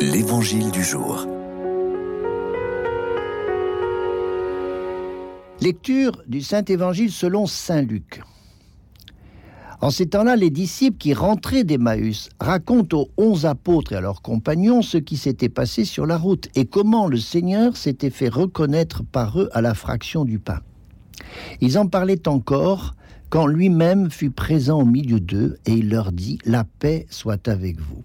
L'Évangile du jour. Lecture du Saint-Évangile selon Saint Luc. En ces temps-là, les disciples qui rentraient d'Emmaüs racontent aux onze apôtres et à leurs compagnons ce qui s'était passé sur la route et comment le Seigneur s'était fait reconnaître par eux à la fraction du pain. Ils en parlaient encore quand lui-même fut présent au milieu d'eux et il leur dit, La paix soit avec vous.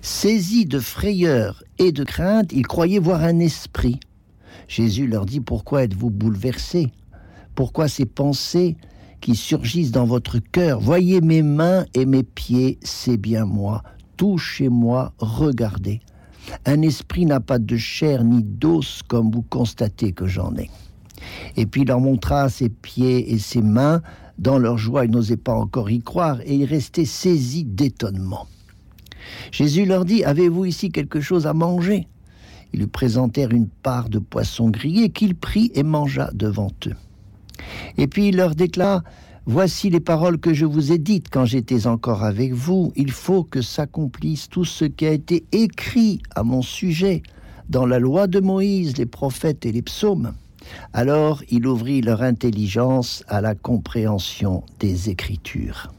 Saisis de frayeur et de crainte, ils croyaient voir un esprit. Jésus leur dit, Pourquoi êtes-vous bouleversés? Pourquoi ces pensées qui surgissent dans votre cœur? Voyez mes mains et mes pieds, c'est bien moi. Touchez-moi, regardez. Un esprit n'a pas de chair ni d'os comme vous constatez que j'en ai. Et puis il leur montra ses pieds et ses mains. Dans leur joie, ils n'osaient pas encore y croire et ils restaient saisis d'étonnement. Jésus leur dit, Avez-vous ici quelque chose à manger? Ils lui présentèrent une part de poisson grillé qu'il prit et mangea devant eux. Et puis il leur déclara, Voici les paroles que je vous ai dites quand j'étais encore avec vous. Il faut que s'accomplisse tout ce qui a été écrit à mon sujet dans la loi de Moïse, les prophètes et les psaumes. Alors il ouvrit leur intelligence à la compréhension des Écritures.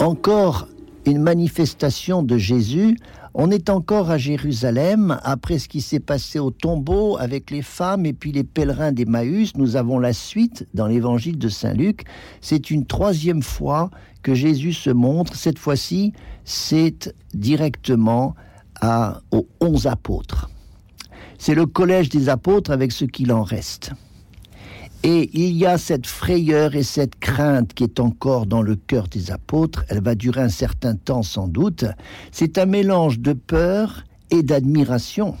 Encore une manifestation de Jésus. On est encore à Jérusalem après ce qui s'est passé au tombeau avec les femmes et puis les pèlerins d'Emmaüs. Nous avons la suite dans l'évangile de Saint Luc. C'est une troisième fois que Jésus se montre. Cette fois-ci, c'est directement à, aux onze apôtres. C'est le collège des apôtres avec ce qu'il en reste. Et il y a cette frayeur et cette crainte qui est encore dans le cœur des apôtres. Elle va durer un certain temps sans doute. C'est un mélange de peur et d'admiration.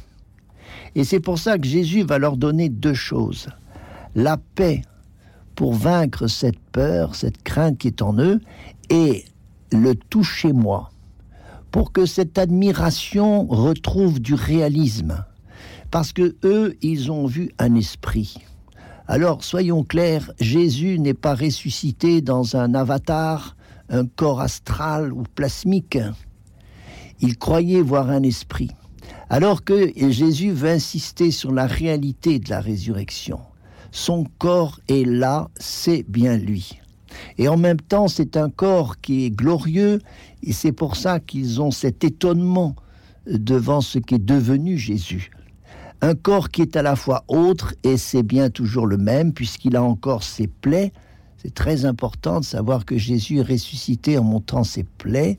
Et c'est pour ça que Jésus va leur donner deux choses. La paix pour vaincre cette peur, cette crainte qui est en eux, et le toucher moi, pour que cette admiration retrouve du réalisme parce que eux, ils ont vu un esprit. Alors, soyons clairs, Jésus n'est pas ressuscité dans un avatar, un corps astral ou plasmique. Il croyait voir un esprit. Alors que Jésus veut insister sur la réalité de la résurrection. Son corps est là, c'est bien lui. Et en même temps, c'est un corps qui est glorieux, et c'est pour ça qu'ils ont cet étonnement devant ce qui est devenu Jésus un corps qui est à la fois autre et c'est bien toujours le même puisqu'il a encore ses plaies. C'est très important de savoir que Jésus est ressuscité en montrant ses plaies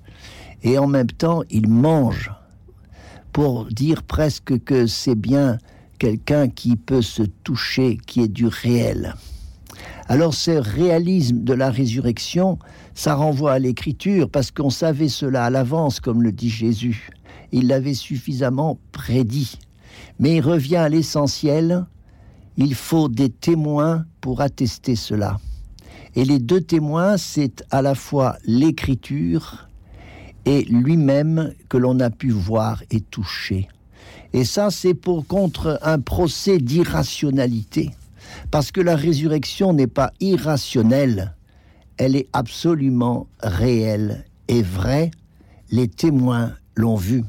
et en même temps il mange pour dire presque que c'est bien quelqu'un qui peut se toucher, qui est du réel. Alors ce réalisme de la résurrection, ça renvoie à l'écriture parce qu'on savait cela à l'avance, comme le dit Jésus. Il l'avait suffisamment prédit. Mais il revient à l'essentiel, il faut des témoins pour attester cela. Et les deux témoins, c'est à la fois l'écriture et lui-même que l'on a pu voir et toucher. Et ça, c'est pour contre un procès d'irrationalité. Parce que la résurrection n'est pas irrationnelle, elle est absolument réelle et vraie. Les témoins l'ont vue.